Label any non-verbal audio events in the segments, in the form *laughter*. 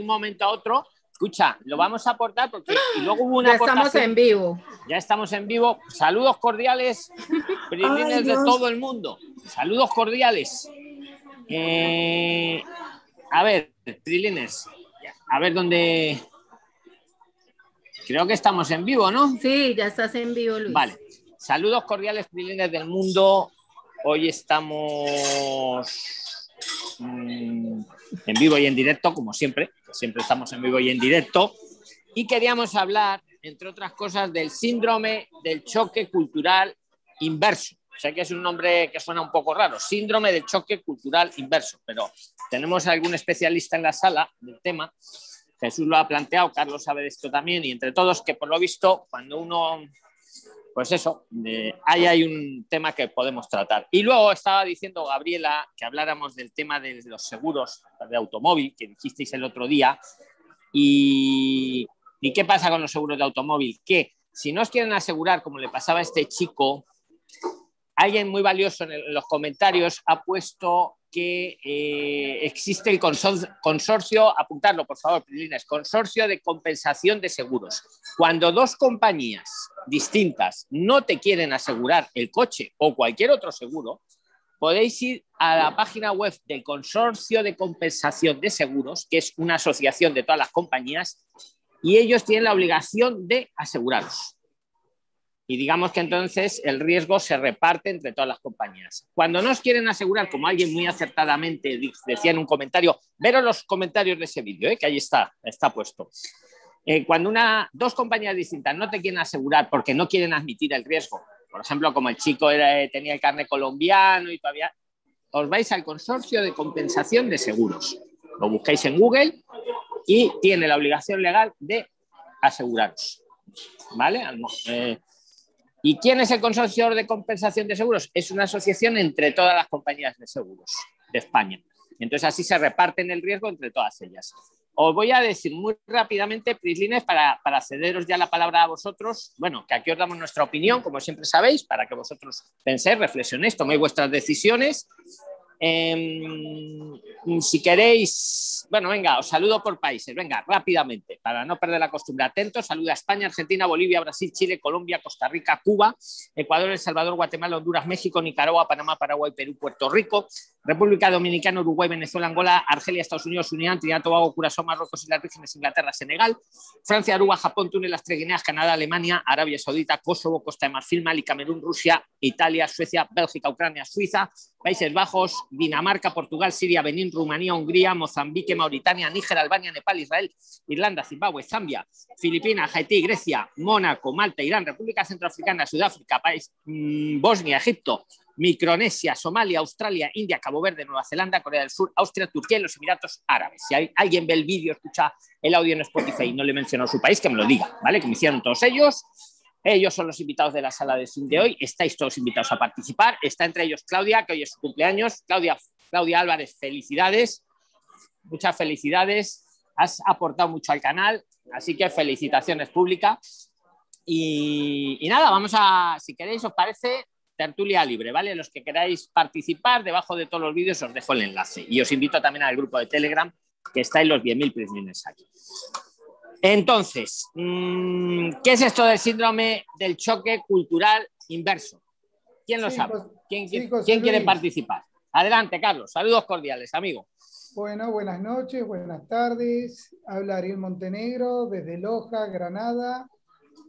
un momento a otro. Escucha, lo vamos a aportar porque y luego hubo una Ya estamos en vivo. Ya estamos en vivo. Saludos cordiales, prilines Ay, de todo el mundo. Saludos cordiales. Eh, a ver, prilines, a ver dónde. Creo que estamos en vivo, ¿no? Sí, ya estás en vivo, Luis. Vale. Saludos cordiales, prilines del mundo. Hoy estamos mm, en vivo y en directo, como siempre. Siempre estamos en vivo y en directo. Y queríamos hablar, entre otras cosas, del síndrome del choque cultural inverso. Sé que es un nombre que suena un poco raro, síndrome del choque cultural inverso, pero tenemos algún especialista en la sala del tema. Jesús lo ha planteado, Carlos sabe de esto también, y entre todos que por lo visto, cuando uno pues eso, eh, ahí hay un tema que podemos tratar. Y luego estaba diciendo Gabriela que habláramos del tema de los seguros de automóvil, que dijisteis el otro día. Y, ¿y qué pasa con los seguros de automóvil? Que si no os quieren asegurar, como le pasaba a este chico, alguien muy valioso en los comentarios ha puesto que eh, existe el consor- consorcio, apuntarlo por favor, Prilines, consorcio de compensación de seguros. Cuando dos compañías distintas no te quieren asegurar el coche o cualquier otro seguro, podéis ir a la página web del Consorcio de Compensación de Seguros, que es una asociación de todas las compañías, y ellos tienen la obligación de aseguraros. Y digamos que entonces el riesgo se reparte entre todas las compañías. Cuando no os quieren asegurar, como alguien muy acertadamente decía en un comentario, veros los comentarios de ese vídeo, ¿eh? que ahí está, está puesto. Eh, cuando una, dos compañías distintas no te quieren asegurar porque no quieren admitir el riesgo, por ejemplo, como el chico tenía el carne colombiano y todavía, os vais al consorcio de compensación de seguros. Lo buscáis en Google y tiene la obligación legal de aseguraros. ¿Vale? ¿Y quién es el consorcio de compensación de seguros? Es una asociación entre todas las compañías de seguros de España. Entonces así se reparten el riesgo entre todas ellas. Os voy a decir muy rápidamente, Prislines, para, para cederos ya la palabra a vosotros. Bueno, que aquí os damos nuestra opinión, como siempre sabéis, para que vosotros penséis, reflexionéis, toméis vuestras decisiones. Em, si queréis, bueno, venga, os saludo por países, venga, rápidamente, para no perder la costumbre. Atentos, saluda a España, Argentina, Bolivia, Brasil, Chile, Colombia, Costa Rica, Cuba, Ecuador, El Salvador, Guatemala, Honduras, México, Nicaragua, Panamá, Paraguay, Perú, Puerto Rico, República Dominicana, Uruguay, Venezuela, Angola, Argelia, Estados Unidos, Unidad, Trinidad, Tobago, Curazao, Marruecos, Islas Vírgenes, Inglaterra, Senegal, Francia, Aruba, Japón, Túnez, las Tres Guineas, Canadá, Alemania, Arabia Saudita, Kosovo, Costa de Marfil, Mali, Camerún, Rusia, Italia, Suecia, Bélgica, Ucrania, Suiza, Países Bajos, Dinamarca, Portugal, Siria, Benín, Rumanía, Hungría, Mozambique, Mauritania, Níger, Albania, Nepal, Israel, Irlanda, Zimbabue, Zambia, Filipinas, Haití, Grecia, Mónaco, Malta, Irán, República Centroafricana, Sudáfrica, país, mm, Bosnia, Egipto, Micronesia, Somalia, Australia, India, Cabo Verde, Nueva Zelanda, Corea del Sur, Austria, Turquía y los Emiratos Árabes. Si hay- alguien ve el vídeo, escucha el audio en Spotify y no le mencionó su país, que me lo diga, ¿vale? Que me hicieron todos ellos. Ellos son los invitados de la sala de Zoom de hoy. Estáis todos invitados a participar. Está entre ellos Claudia, que hoy es su cumpleaños. Claudia, Claudia Álvarez, felicidades. Muchas felicidades. Has aportado mucho al canal, así que felicitaciones públicas. Y, nada, vamos a, si queréis, os parece, tertulia libre, ¿vale? Los que queráis participar, debajo de todos los vídeos os dejo el enlace. Y os invito también al grupo de Telegram, que está en los 10.000 prisoners aquí. Entonces, mm, ¿qué es esto del síndrome del choque cultural inverso? ¿Quién lo Sí, sabe? ¿Quién, sí, quiere participar? Adelante, Carlos. Saludos cordiales, amigo. Bueno, buenas noches, buenas tardes. Habla Ariel Montenegro desde Loja, Granada.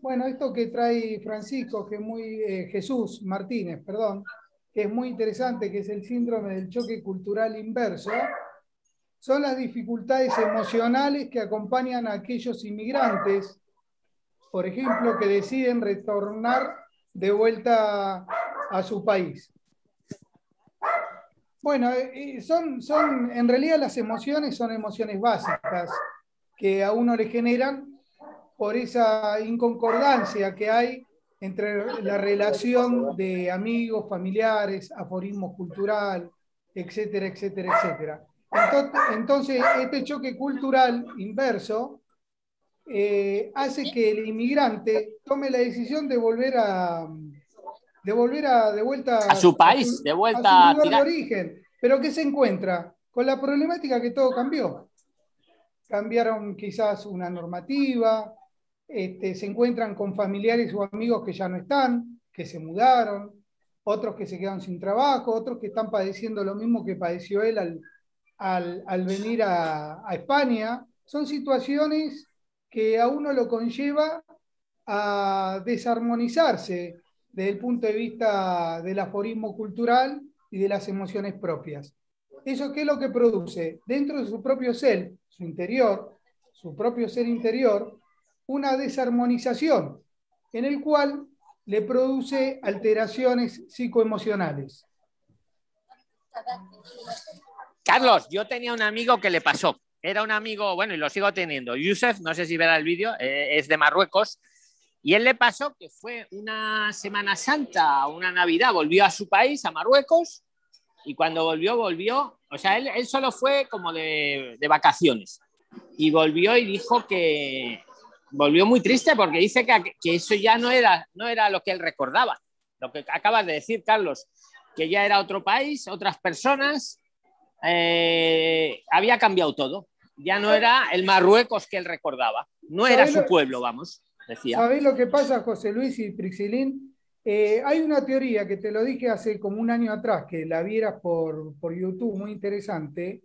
Bueno, esto que trae Francisco, que es muy eh, Jesús Martínez, perdón, que es muy interesante, que es el síndrome del choque cultural inverso, son las dificultades emocionales que acompañan a aquellos inmigrantes, por ejemplo, que deciden retornar de vuelta a su país. Bueno, eh, eh, son, son, en realidad las emociones son emociones básicas que a uno le generan por esa inconcordancia que hay entre la relación de amigos, familiares, aforismo cultural, etcétera, etcétera, etcétera. Entonces, este choque cultural inverso eh, hace que el inmigrante tome la decisión de volver a de volver a de vuelta A su país, de vuelta a su lugar de origen, pero que se encuentra con la problemática que todo cambió. cambiaron quizás una normativa, este, se encuentran con familiares o amigos que ya no están, que se mudaron, otros que se quedan sin trabajo, otros que están padeciendo lo mismo que padeció él al, venir a, España. Son situaciones que a uno lo conlleva a desarmonizarse desde el punto de vista del aforismo cultural y de las emociones propias. ¿Eso qué es lo que produce? Dentro de su propio ser, su interior, su propio ser interior, una desarmonización en el cual le produce alteraciones psicoemocionales. Carlos, yo tenía un amigo que le pasó. Era un amigo, bueno, y lo sigo teniendo. Yusef, no sé si verá el vídeo, eh, es de Marruecos. Y él le pasó que fue una Semana Santa, una Navidad, volvió a su país, a Marruecos, y cuando volvió, volvió, o sea, él, solo fue como de, vacaciones. Y volvió y dijo que, volvió muy triste porque dice que, que, eso ya no era, no era lo que él recordaba. Lo que acabas de decir, Carlos, que ya era otro país, otras personas, eh, había cambiado todo. Ya no era el Marruecos que él recordaba, no era su pueblo, vamos, decía. ¿Sabéis lo que pasa, José Luis y Prixilín? Eh, hay una teoría que te lo dije hace como un año atrás, que la vieras por, por YouTube, muy interesante,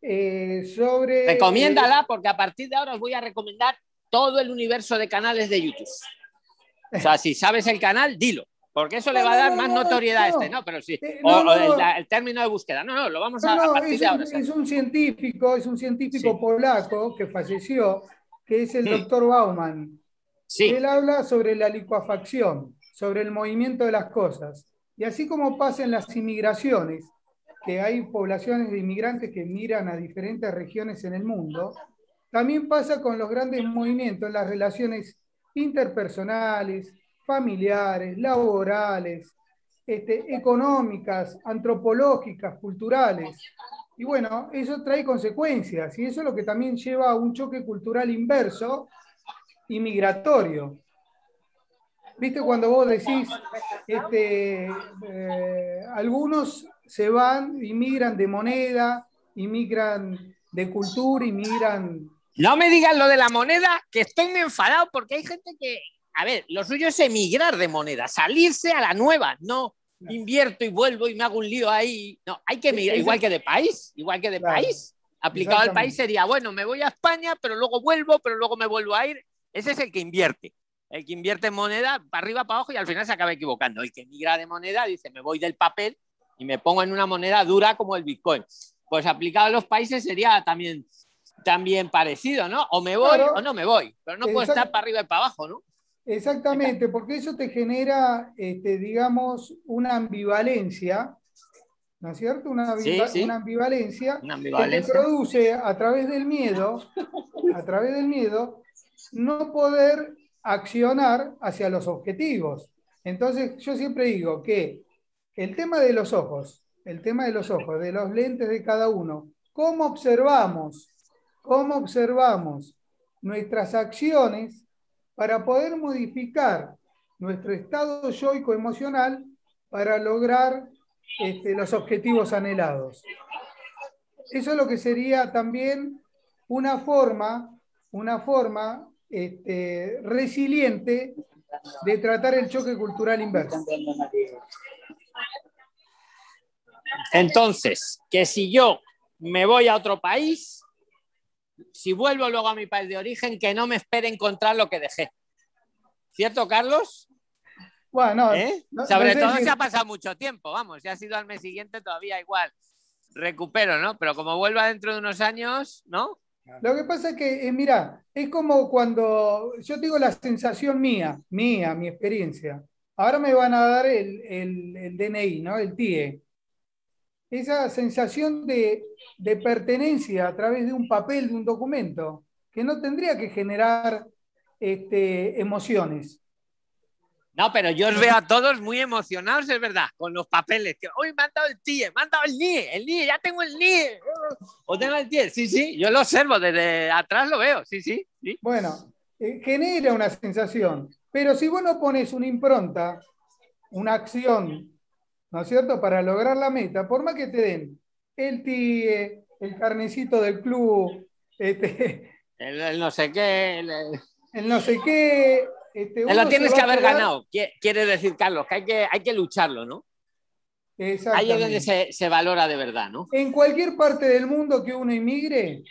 eh, sobre... Recomiéndala porque a partir de ahora os voy a recomendar todo el universo de canales de YouTube. O sea, si sabes el canal, dilo, porque eso le va a dar más notoriedad a este, ¿no? Pero sí, eh, o, el, término de búsqueda. No, no, lo vamos a, a partir es, de ahora. Es un científico, es un científico polaco que falleció, que es el mm. doctor Bauman. Sí. Él habla sobre la licuafacción, sobre el movimiento de las cosas. Y así como pasa en las inmigraciones, que hay poblaciones de inmigrantes que migran a diferentes regiones en el mundo, también pasa con los grandes movimientos, las relaciones interpersonales, familiares, laborales, este, económicas, antropológicas, culturales. Y bueno, eso trae consecuencias y eso es lo que también lleva a un choque cultural inverso y migratorio. ¿Viste cuando vos decís, este, eh, algunos se van, inmigran de moneda, inmigran de cultura, inmigran no me digas lo de la moneda, que estoy enfadado porque hay gente que, a ver, lo suyo es emigrar de moneda, salirse a la nueva, no invierto y vuelvo y me hago un lío ahí. No, hay que emigrar, igual que de país, igual que de país. Aplicado al país sería, bueno, me voy a España, pero luego vuelvo, pero luego me vuelvo a ir. Ese es el que invierte. El que invierte en moneda, para arriba, para abajo y al final se acaba equivocando. El que emigra de moneda dice, me voy del papel y me pongo en una moneda dura como el Bitcoin. Pues aplicado a los países sería también también parecido, ¿no? O me voy o no me voy, pero no puedo estar para arriba y para abajo, ¿no? Exactamente, porque eso te genera, este, digamos, una ambivalencia, ¿no es cierto? Una, ambivalencia, que te produce a través del miedo, a través del miedo, no poder accionar hacia los objetivos. Entonces, yo siempre digo que el tema de los ojos, el tema de los ojos, de los lentes de cada uno, cómo observamos cómo observamos nuestras acciones para poder modificar nuestro estado yoico emocional para lograr este, los objetivos anhelados. Eso es lo que sería también una forma, una forma este, resiliente de tratar el choque cultural inverso. Entonces, que si yo me voy a otro país, si vuelvo luego a mi país de origen, que no me espere encontrar lo que dejé. ¿Cierto, Carlos? Bueno, ¿Eh? sobre todo se ha pasado mucho tiempo, vamos, si ha sido al mes siguiente todavía igual. Recupero, ¿no? Pero como vuelva dentro de unos años, ¿no? Lo que pasa es que, eh, mira, es como cuando yo digo la sensación mía, mía, mi experiencia. Ahora me van a dar el, el DNI, ¿no? El TIE esa sensación de, pertenencia a través de un papel, de un documento, que no tendría que generar este, emociones. No, pero yo os veo a todos muy emocionados, es verdad, con los papeles. Que hoy me han dado el TIE, me han dado el NIE, el NIE, ya tengo el NIE. O tengo el TIE, sí, sí, yo lo observo, desde atrás lo veo, sí, sí. sí. Bueno, eh, genera una sensación, pero si vos no pones una impronta, una acción ¿no es cierto? Para lograr la meta, por más que te den el TIE, el carnecito del club, Este, *laughs* el, no sé qué. El, no sé qué. Este, lo tienes que haber ganado, quiere decir, Carlos, que hay que, hay que lucharlo, ¿no? Ahí es donde se, se, valora de verdad, ¿no? En cualquier parte del mundo que uno inmigre,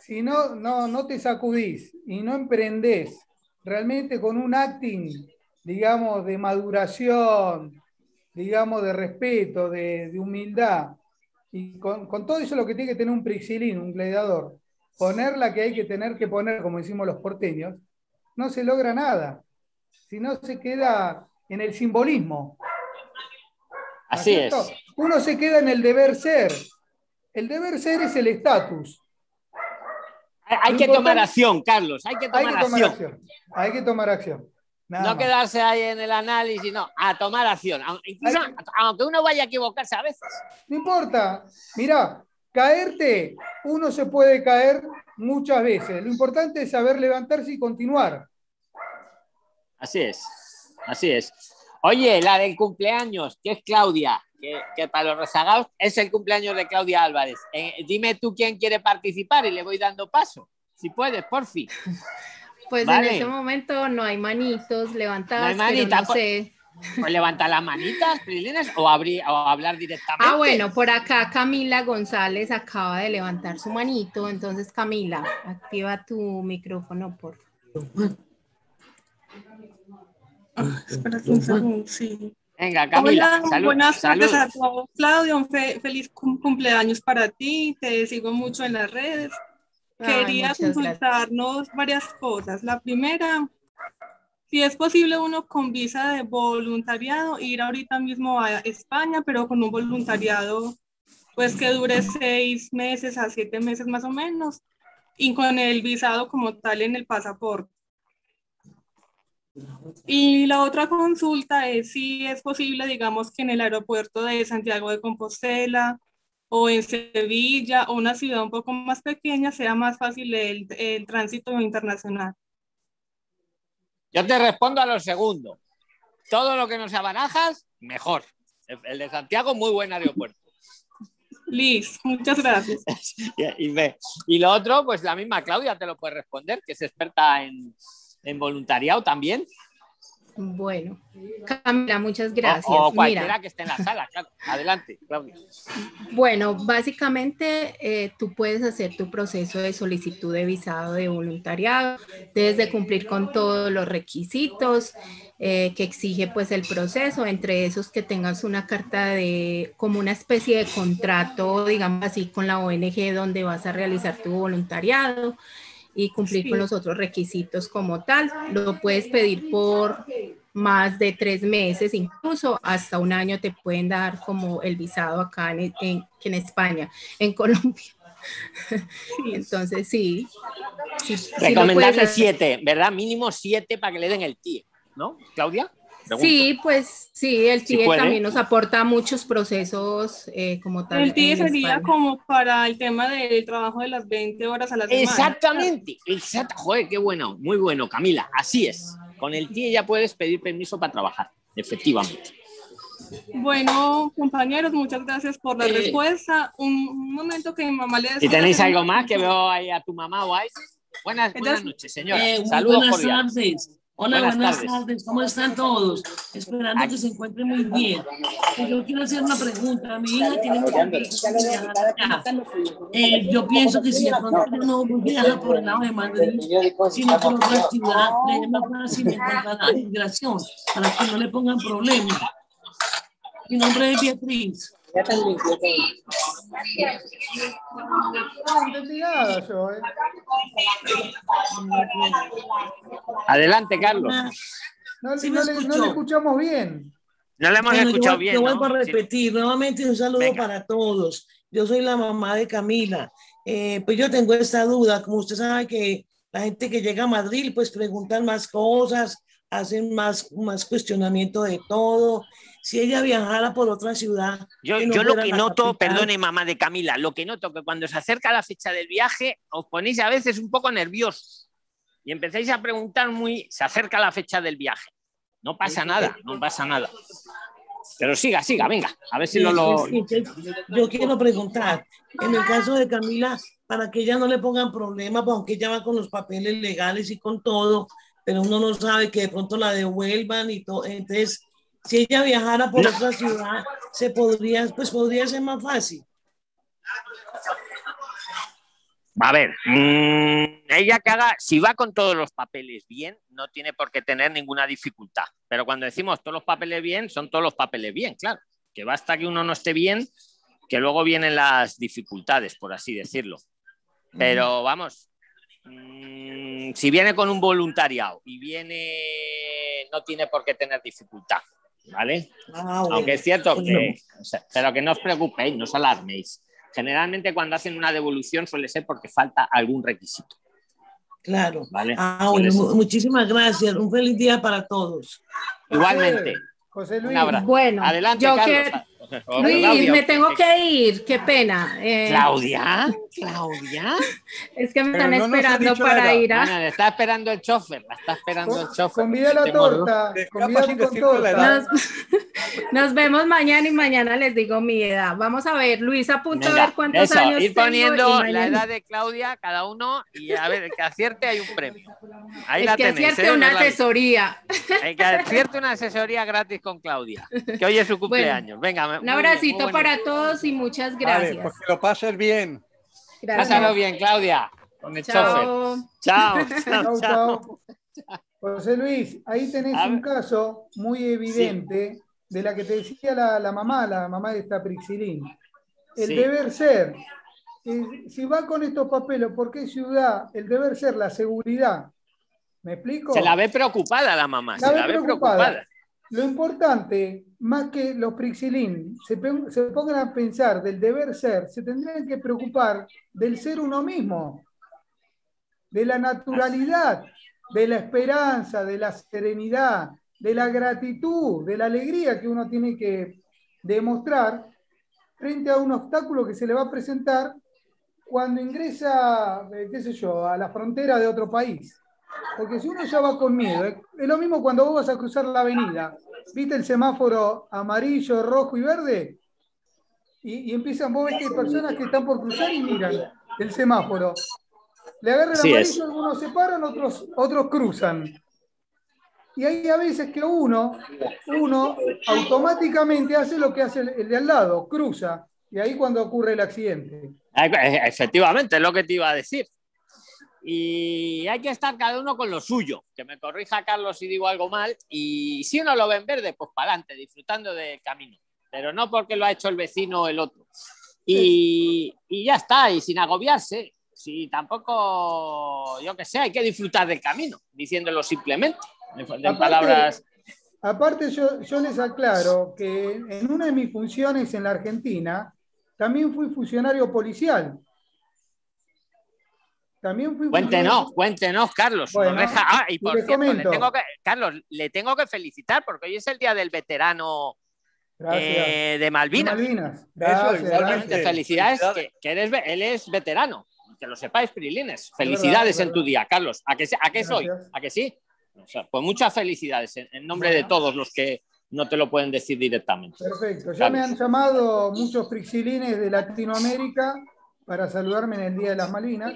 si no, no, no te sacudís y no emprendés realmente con un acting, digamos, de maduración, digamos, de respeto, de, humildad, y con, todo eso lo que tiene que tener un prixilín, un gladiador, poner la que hay que tener que poner, como decimos los porteños, no se logra nada. Si no se queda en el simbolismo. Así es. Uno se queda en el deber ser. El deber ser es el estatus. Hay, que tomar acción, Carlos. Hay que tomar, acción. Hay que tomar acción. No quedarse ahí en el análisis, no, a tomar acción. Incluso, aunque uno vaya a equivocarse a veces. No importa. Mira, caerte, uno se puede caer muchas veces. Lo importante es saber levantarse y continuar. Así es, así es. Oye, la del cumpleaños, que es Claudia, que, para los rezagados es el cumpleaños de Claudia Álvarez. Eh, dime tú quién quiere participar y le voy dando paso. Si puedes, por fin. *laughs* Pues en ese momento no hay manitos levantadas. No hay manitas. No sé. Pues levanta las manitas, o, o hablar directamente. Ah, bueno, por acá Camila González acaba de levantar su manito. Entonces, Camila, activa tu micrófono, por favor. Ah, espérate un segundo, sí. Venga, Camila. Hola, buenas tardes a todos. Claudio, un feliz cumpleaños para ti. Te sigo mucho en las redes. Quería consultarnos varias cosas. La primera, si es posible uno con visa de voluntariado ir ahorita mismo a España, pero con un voluntariado pues que dure seis meses a siete meses más o menos y con el visado como tal en el pasaporte. Y la otra consulta es si es posible, digamos, que en el aeropuerto de Santiago de Compostela o en Sevilla o una ciudad un poco más pequeña sea más fácil el, el tránsito internacional. Yo te respondo a lo segundo. Todo lo que no sea Barajas, mejor. El de Santiago, muy buen aeropuerto. Liz, muchas gracias. *laughs* y, y, lo otro, pues la misma Claudia te lo puede responder, que es experta en, en voluntariado también. Bueno, Camila, muchas gracias. O, cualquiera que esté en la sala, claro. Adelante, Claudia. Bueno, básicamente eh, tú puedes hacer tu proceso de solicitud de visado de voluntariado, desde cumplir con todos los requisitos eh, que exige pues el proceso, entre esos que tengas una carta de, como una especie de contrato, digamos así, con la ONG donde vas a realizar tu voluntariado y cumplir con los otros requisitos como tal. Lo puedes pedir por más de tres meses, incluso hasta un año te pueden dar como el visado acá en, en, España, en *laughs* Colombia. Entonces, sí. sí Recomendarle siete, ¿verdad? Mínimo siete para que le den el TIE, ¿no, Claudia? Sí, pues sí, el TIE también nos aporta muchos procesos eh, como tal. El TIE sería como para el tema del trabajo de las 20 horas a la semana. Exactamente, exacto. Joder, qué bueno, muy bueno, Camila, así es. Con el TIE ya puedes pedir permiso para trabajar, efectivamente. Bueno, compañeros, muchas gracias por la eh. respuesta. Un, momento que mi mamá le decía. tenéis algo más que veo ahí a tu mamá o ahí. Buenas, buenas noches, señora. Eh, Saludos buenas tardes. Hola, buenas, tardes. ¿Cómo están todos? Esperando que se encuentren muy bien. Yo quiero hacer una pregunta. Mi hija tiene eh, Yo pienso que si de pronto yo no viaja por el lado de Madrid, sino por otra ciudad, le es más fácil encontrar la migración para que no le pongan problemas. Mi nombre es Beatriz. Adelante, Carlos. No, le, escuchamos bien. No le hemos escuchado bien. Yo vuelvo a repetir nuevamente un saludo para todos. Yo soy la mamá de Camila. Eh, pues yo tengo esta duda, como usted sabe que la gente que llega a Madrid pues preguntan más cosas, hacen más, más cuestionamiento de todo si ella viajara por otra ciudad. Yo, yo lo que noto, perdone mamá de Camila, lo que noto que cuando se acerca la fecha del viaje os ponéis a veces un poco nerviosos y empezáis a preguntar muy, se acerca la fecha del viaje. No pasa nada, no pasa nada. Pero siga, siga, venga, a ver si no lo... Yo quiero preguntar, en el caso de Camila, para que ella no le pongan problemas, pues, aunque ella va con los papeles legales y con todo, pero uno no sabe que de pronto la devuelvan y todo. Entonces, si ella viajara por otra ciudad, se podría, pues podría ser más fácil. A ver, mm, ella que haga, si va con todos los papeles bien, no tiene por qué tener ninguna dificultad. Pero cuando decimos todos los papeles bien, son todos los papeles bien, claro. Que basta que uno no esté bien, que luego vienen las dificultades, por así decirlo. Pero vamos, mm, si viene con un voluntariado y viene, no tiene por qué tener dificultad, ¿vale? Ah, Aunque es cierto que, pero que no os preocupéis, no os alarméis Generalmente cuando hacen una devolución suele ser porque falta algún requisito. Claro. ¿Vale? Ah, muchísimas gracias. Un feliz día para todos. Igualmente. José Luis. Un abrazo. Bueno, adelante, Carlos. Luis, me tengo que ir, qué pena. Eh. Claudia, Claudia. Es que me están esperando para ir a. Bueno, está esperando el chofer, la está esperando el chofer. Convida la torta, Nos, *laughs* nos, vemos mañana y mañana les digo mi edad. Vamos a ver, Luis, apunta a ver cuántos eso, años ir poniendo la edad de Claudia, cada uno, y a ver, el que acierte hay un premio. Ahí la que acierte ¿eh? una asesoría. El que acierte una asesoría gratis con Claudia, que hoy es su *laughs* cumpleaños. Venga, un abracito para todos y muchas gracias. Vale, que lo pases bien. Gracias. Pásalo bien, Claudia. Con el chao. *laughs* Chao. chao. chao. José Luis, ahí tenés un caso muy evidente de la que te decía la, mamá, la mamá de esta Prixilín. El deber ser. si va con estos papeles, ¿por qué ciudad? El deber ser, la seguridad. ¿Me explico? Se la ve preocupada la mamá, se la ve preocupada. Lo importante, más que los Prixilín se, se pongan a pensar del deber ser, se tendrían que preocupar del ser uno mismo, de la naturalidad, de la esperanza, de la serenidad, de la gratitud, de la alegría que uno tiene que demostrar frente a un obstáculo que se le va a presentar cuando ingresa, eh, qué sé yo, a la frontera de otro país. Porque si uno ya va con miedo, es lo mismo cuando vos vas a cruzar la avenida, ¿viste el semáforo amarillo, rojo y verde? Y, empiezan, vos ves que hay personas que están por cruzar y miran el semáforo. Le agarran el amarillo, algunos se paran, otros, otros cruzan. Y hay a veces que uno, uno automáticamente hace lo que hace el de al lado, cruza. Y ahí cuando ocurre el accidente. Efectivamente, es lo que te iba a decir y hay que estar cada uno con lo suyo. Que me corrija Carlos si digo algo mal. Y si uno lo ve en verde, pues para adelante, disfrutando del camino. Pero no porque lo ha hecho el vecino o el otro. Y, y ya está, y sin agobiarse. Si tampoco, yo que sé, hay que disfrutar del camino, diciéndolo simplemente. Aparte, palabras. Aparte, yo, yo les aclaro que en una de mis funciones en la Argentina también fui funcionario policial también fui cuéntenos, cuéntenos, Carlos. ah, y por cierto, le tengo que, Carlos, le tengo que felicitar porque hoy es el día del veterano eh, de Malvinas. De Malvinas. Gracias, Felicidades, que, eres, él es veterano. Que lo sepáis, Prilines. Felicidades en tu día, Carlos. ¿A qué, a qué soy? ¿A qué sí? pues muchas felicidades en, nombre de todos los que no te lo pueden decir directamente. Perfecto. Ya me han llamado muchos Prixilines de Latinoamérica para saludarme en el Día de las Malvinas.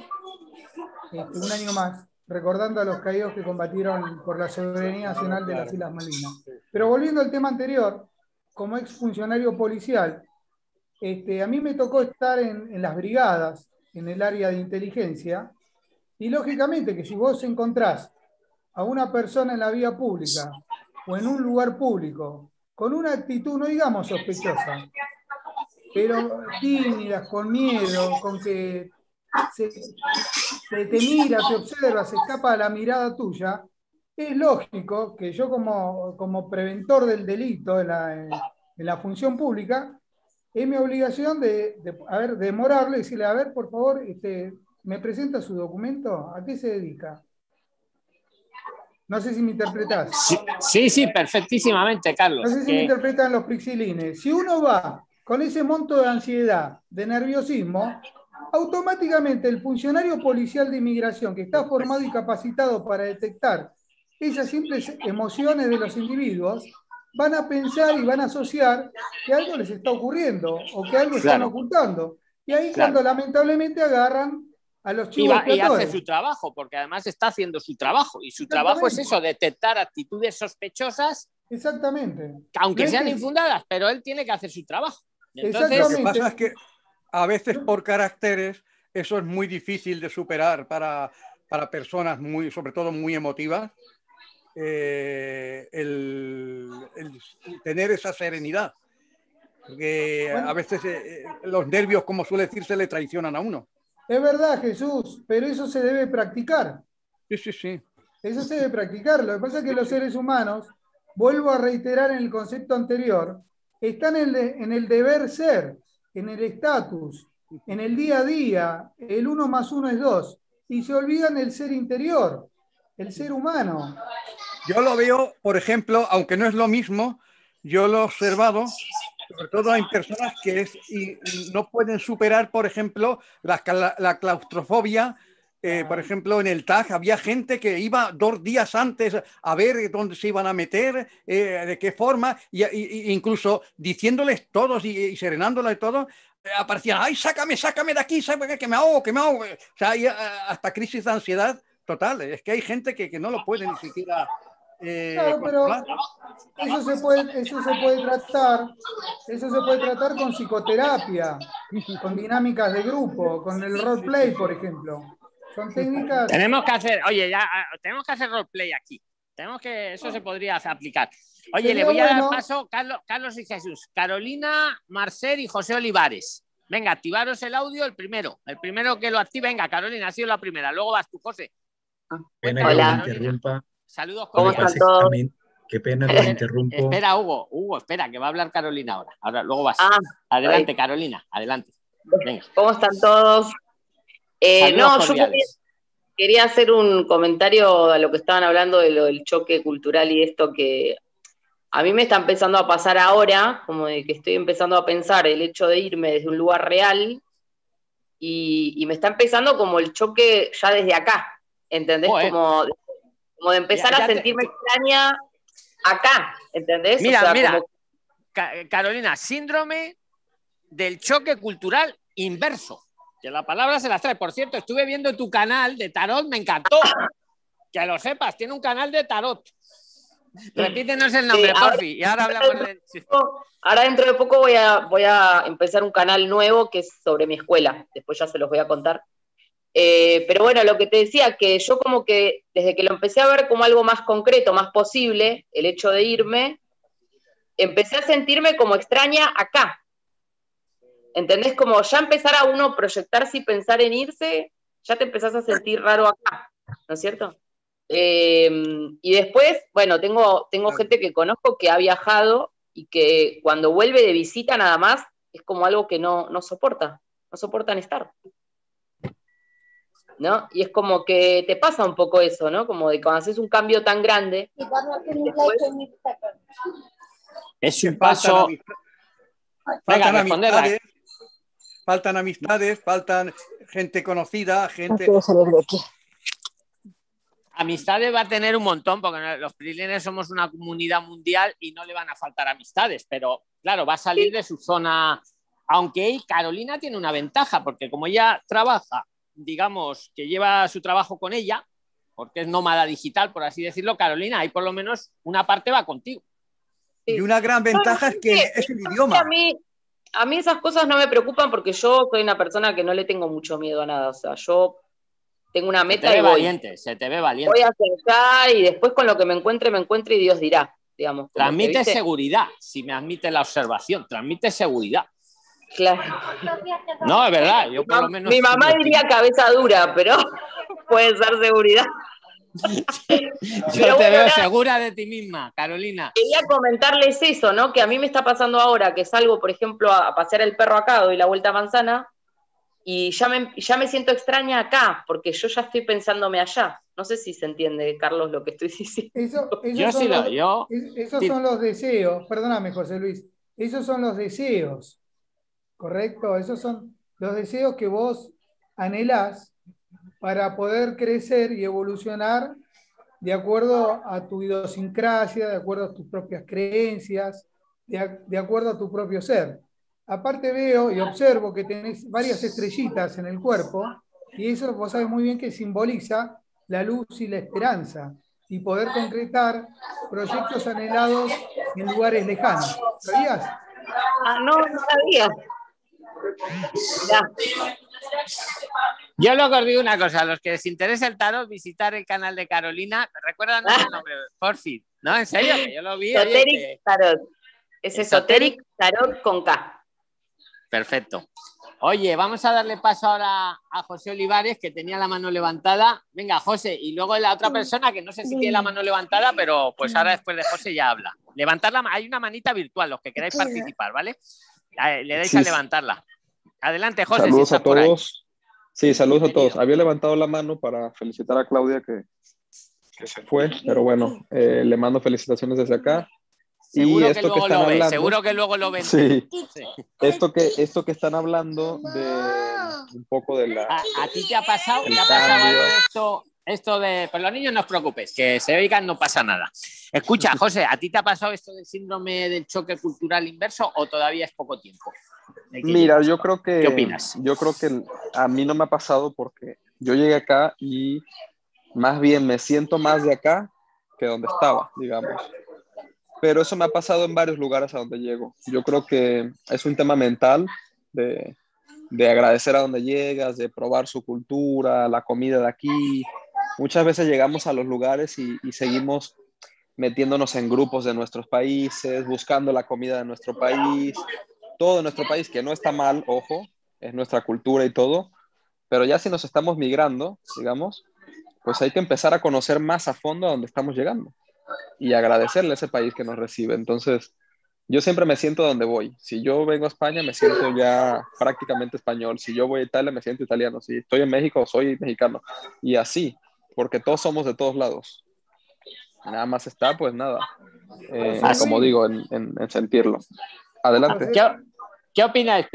Este, un año más, recordando a los caídos que combatieron por la soberanía nacional de las Islas Malvinas. Pero volviendo al tema anterior, como ex funcionario policial, este, a mí me tocó estar en, las brigadas, en el área de inteligencia, y lógicamente que si vos encontrás a una persona en la vía pública o en un lugar público con una actitud, no digamos sospechosa, pero tímida, con miedo, con que se, te mira, te observa, se escapa de la mirada tuya, es lógico que yo como, como preventor del delito en la, función pública, es mi obligación de, de, a ver, demorarle y decirle, a ver, por favor, este, ¿me presenta su documento? ¿A qué se dedica? No sé si me interpretás. Sí, sí, perfectísimamente, Carlos. No sé si me interpretan los prixilines. Si uno va con ese monto de ansiedad, de nerviosismo, automáticamente el funcionario policial de inmigración que está formado y capacitado para detectar esas simples emociones de los individuos, van a pensar y van a asociar que algo les está ocurriendo o que algo están ocultando. Y ahí cuando lamentablemente agarran a los chicos. Y, y, hace su trabajo, porque además está haciendo su trabajo. Y su trabajo es eso, detectar actitudes sospechosas. Exactamente. Aunque sean infundadas, pero él tiene que hacer su trabajo. Entonces, Lo que pasa es que a veces por caracteres eso es muy difícil de superar para, para personas muy, sobre todo muy emotivas. Eh, el, el, tener esa serenidad. Porque a veces eh, los nervios, como suele decirse, le traicionan a uno. Es verdad, Jesús, pero eso se debe practicar. Sí, sí, sí. Eso se debe practicar. Lo que pasa es que los seres humanos, vuelvo a reiterar en el concepto anterior, están en el, en el deber ser, en el estatus, en el día a día. El uno más uno es dos. Y se olvidan el ser interior, el ser humano. Yo lo veo, por ejemplo, aunque no es lo mismo, yo lo he observado sobre todo hay personas que y no pueden superar, por ejemplo, la claustrofobia. Eh, por ejemplo, en el TAG había gente que iba dos días antes a ver dónde se iban a meter, eh, de qué forma, y, incluso diciéndoles todos y, y serenándoles todo, eh, aparecían, ay, sácame, sácame de aquí, sácame, que me ahogo, que me ahogo. O sea, hay hasta crisis de ansiedad total. Es que hay gente que, que no lo puede ni siquiera eh, claro, pero eso se, puede, eso se puede tratar, eso se puede tratar con psicoterapia, con dinámicas de grupo, con el roleplay, por ejemplo. Son técnicas. Tenemos que hacer, oye, ya ah, tenemos que hacer roleplay aquí. Tenemos que, eso se podría aplicar. Oye, le voy a dar paso Carlos, Carlos y Jesús, Carolina, Marcel y José Olivares. Venga, activaros el audio, el primero. El primero que lo active, venga, Carolina, ha sido la primera. Luego vas tú, José. Hola. Saludos. ¿Cómo están todos? Qué pena que *laughs* interrumpo. espera, Hugo, Hugo, espera, que va a hablar Carolina ahora. Ahora, luego vas. Ah, adelante, Carolina, adelante. Venga. ¿Cómo están todos? Eh, no, yo quería, hacer un comentario a lo que estaban hablando de lo del choque cultural y esto que a mí me está empezando a pasar ahora, como de que estoy empezando a pensar el hecho de irme desde un lugar real y, y me está empezando como el choque ya desde acá, ¿entendés? Como como de empezar a sentirme extraña acá, ¿entendés? Mira, mira, Carolina, síndrome del choque cultural inverso, que la palabra se las trae. Por cierto, estuve viendo tu canal de tarot, me encantó. Que lo sepas, tiene un canal de tarot. Repítenos el nombre, porfi. Y ahora hablamos de... Ahora dentro de poco voy a, voy a empezar un canal nuevo que es sobre mi escuela. Después ya se los voy a contar. Eh, pero bueno, lo que te decía, que yo como que desde que lo empecé a ver como algo más concreto, más posible, el hecho de irme, empecé a sentirme como extraña acá. ¿Entendés? Como ya empezar a uno proyectarse y pensar en irse, ya te empezás a sentir raro acá, ¿no es cierto? Em, y después, bueno, tengo, tengo gente que conozco que ha viajado y que cuando vuelve de visita nada más es como algo que no, no soporta, no soportan estar. ¿no? Y es como que te pasa un poco eso, ¿no? Como de cuando haces un cambio tan grande. es un paso. Faltan, amistades, faltan amistades, faltan gente conocida, gente. Amistades va a tener un montón, porque los freelancers somos una comunidad mundial y no le van a faltar amistades, pero claro, va a salir de su zona. Aunque Carolina tiene una ventaja, porque como ella trabaja digamos, que lleva su trabajo con ella, porque es nómada digital, por así decirlo, Carolina, ahí por lo menos una parte va contigo. Y una gran ventaja es que es el idioma. A mí, a mí esas cosas no me preocupan porque yo soy una persona que no le tengo mucho miedo a nada. O sea, yo tengo una meta. Se te ve valiente, se te ve valiente. Voy a hacer y después con lo que me encuentre, me encuentre y Dios dirá, digamos. Transmite seguridad, si me admite la observación, transmite seguridad. Claro. No, es verdad. Yo por lo menos Mi mamá diría cabeza dura, pero *laughs* puede ser seguridad. *laughs* Yo te veo segura de ti misma, Carolina. Quería comentarles eso, ¿no? Que a mí me está pasando ahora que salgo, por ejemplo, a pasear el perro acá, doy la vuelta a manzana, y ya me, ya me siento extraña acá, porque yo ya estoy pensándome allá. No sé si se entiende, Carlos, lo que estoy *laughs* diciendo. yo sí lo, yo... Esos son los deseos, perdóname, José Luis, esos son los deseos ¿correcto? Esos son los deseos que vos anhelás para poder crecer y evolucionar de acuerdo a tu idiosincrasia, de acuerdo a tus propias creencias, de, acuerdo a tu propio ser. aparte veo y observo que tenés varias estrellitas en el cuerpo, y eso vos sabés muy bien que simboliza la luz y la esperanza, y poder concretar proyectos anhelados en lugares lejanos. ¿Sabías? Ah, no, no sabía. Yo luego os digo una cosa, a los que les interesa el tarot, visitar el canal de Carolina, recuerdan el nombre, fin, ¿no? En serio, que yo lo vi. Esoteric Tarot. Es Esoteric Tarot con K. Perfecto. Oye, vamos a darle paso ahora a José Olivares, que tenía la mano levantada. Venga, José, y luego la otra persona que no sé si tiene la mano levantada, pero pues ahora después de José ya habla. Levantarla, hay una manita virtual, los que queráis participar, ¿vale? Le dais a levantarla. Adelante, José. Saludos a todos. Sí, saludos a todos. Había levantado la mano para felicitar a Claudia que, se fue, pero bueno, eh, le mando felicitaciones desde acá. Seguro y esto que, luego lo hablando, seguro que luego lo ven. Sí. Esto, que, esto que están hablando de un poco de la... ¿A, ti te ha pasado, te ha pasado esto, esto de... Pero los niños no os preocupéis, que se oigan no pasa nada. Escucha, *laughs* José, ¿a ti te ha pasado esto del síndrome del choque cultural inverso o todavía es poco tiempo? Mira, yo creo que... ¿Qué opinas? Yo creo que a mí no me ha pasado porque yo llegué acá y más bien me siento más de acá que donde estaba, digamos. Pero eso me ha pasado en varios lugares a donde llego. Yo creo que es un tema mental de, de agradecer a donde llegas, de probar su cultura, la comida de aquí. Muchas veces llegamos a los lugares y, seguimos metiéndonos en grupos de nuestros países, buscando la comida de nuestro país, todo nuestro país, que no está mal, ojo, es nuestra cultura y todo, pero ya si nos estamos migrando, digamos, pues hay que empezar a conocer más a fondo a dónde estamos llegando y agradecerle a ese país que nos recibe. Entonces, yo siempre me siento donde voy. Si yo vengo a España, me siento ya prácticamente español. Si yo voy a Italia, me siento italiano. Si estoy en México, soy mexicano. Y así, porque todos somos de todos lados. Nada más está, pues nada, eh, como digo, en, sentirlo. Adelante. ¿Qué, qué opinas,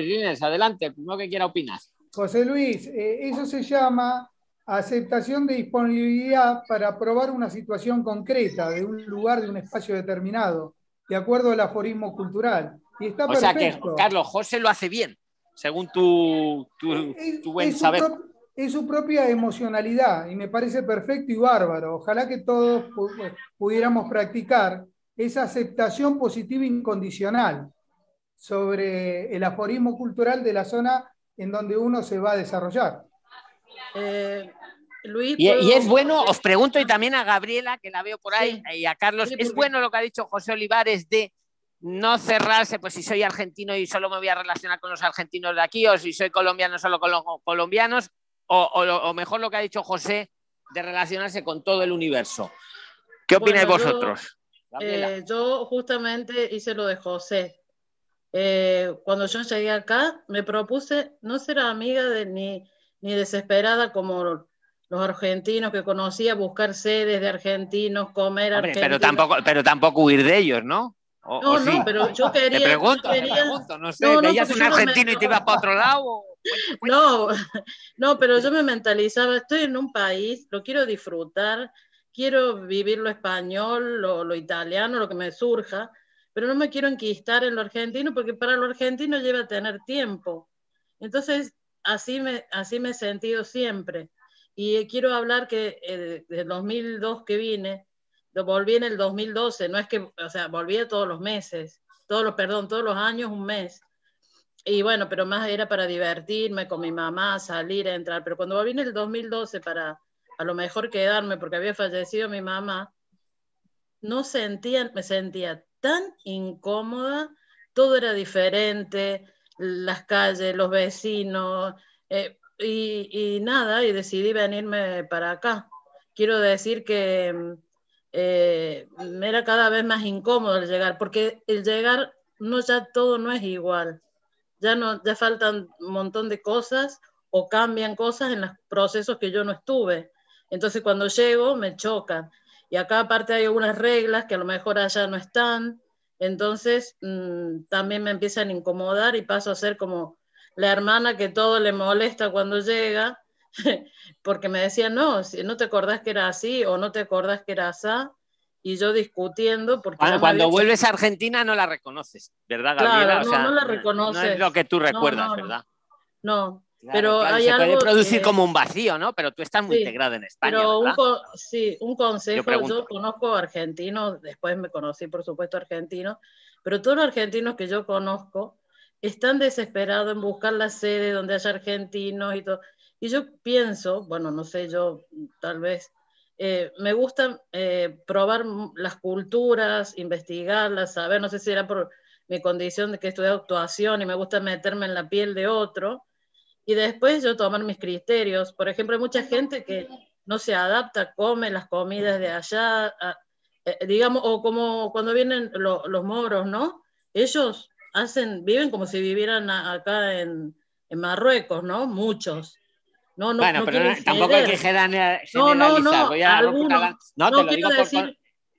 Adelante, primero que quiera opinar. José Luis, eh, eso se llama aceptación de disponibilidad para probar una situación concreta de un lugar, de un espacio determinado, de acuerdo al aforismo cultural. Y está o sea que, Carlos, José lo hace bien, según tu, tu, buen saber. Es su propia emocionalidad y me parece perfecto y bárbaro. Ojalá que todos pudiéramos practicar esa aceptación positiva incondicional sobre el aforismo cultural de la zona en donde uno se va a desarrollar. Eh, Luis, y, es bueno, os pregunto, y también a Gabriela, que la veo por ahí, y a Carlos, ¿es bueno lo que ha dicho José Olivares de no cerrarse, pues si soy argentino y solo me voy a relacionar con los argentinos de aquí, o si soy colombiano solo con los colombianos, o, mejor lo que ha dicho José, de relacionarse con todo el universo? ¿Qué opináis vosotros? Eh, yo justamente hice lo de José. Eh, cuando yo llegué acá, me propuse no ser amiga de ni, ni desesperada como los argentinos que conocía, buscar sedes de argentinos, comer argentinos. Pero tampoco, pero tampoco huir de ellos, ¿no? no, no, pero yo quería. Te pregunto, te pregunto no sé, ¿veías un argentino y te ibas para otro lado? No, *laughs* no, pero yo me mentalizaba, estoy en un país, lo quiero disfrutar, quiero vivir lo español, lo, lo italiano, lo que me surja, pero no me quiero enquistar en lo argentino porque para lo argentino lleva a tener tiempo. Entonces, así me, así me he sentido siempre. Y quiero hablar que eh, desde el 2002 que vine, volví en el 2012, no es que, o sea, volví todos los meses, todos los, perdón, todos los años, un mes. Y bueno, pero más era para divertirme con mi mamá, salir, entrar. Pero cuando en el 2012 para a lo mejor quedarme porque había fallecido mi mamá, no sentía, me sentía tan incómoda, todo era diferente, las calles, los vecinos, eh, y, nada, y decidí venirme para acá. Quiero decir que eh, era cada vez más incómodo el llegar, porque el llegar no ya todo no es igual. Ya no, ya faltan un montón de cosas o cambian cosas en los procesos que yo no estuve. Entonces cuando llego me chocan. Y acá aparte hay algunas reglas que a lo mejor allá no están. Entonces mm, también me empiezan a incomodar y paso a ser como la hermana que todo le molesta cuando llega, *laughs* porque me decía, no, si no te acordás que era así o no te acordás que era así, y yo discutiendo. Porque cuando, vuelves a Argentina no la reconoces, ¿verdad, Gabriela? Claro, no, la reconoces. No es lo que tú recuerdas, ¿verdad? No, pero hay se algo puede producir como un vacío, ¿no? Pero tú estás muy integrada en España. Pero un sí, un consejo, yo, conozco argentinos, después me conocí, por supuesto, argentinos, pero todos los argentinos que yo conozco están desesperados en buscar la sede donde haya argentinos y todo. Y yo pienso, bueno, no sé, yo tal vez eh, me gusta eh, probar las culturas, investigarlas, saber, no sé si era por mi condición de que estudié actuación y me gusta meterme en la piel de otro, y después yo tomar mis criterios. Por ejemplo, hay mucha gente que no se adapta, come las comidas de allá, eh, digamos, o como cuando vienen los moros, ¿no? Ellos hacen, viven como si vivieran acá en Marruecos, ¿no? Muchos. No, no, bueno, pero tampoco hay que generalizar. No, no, no. Voy a algunos, no, te lo digo por,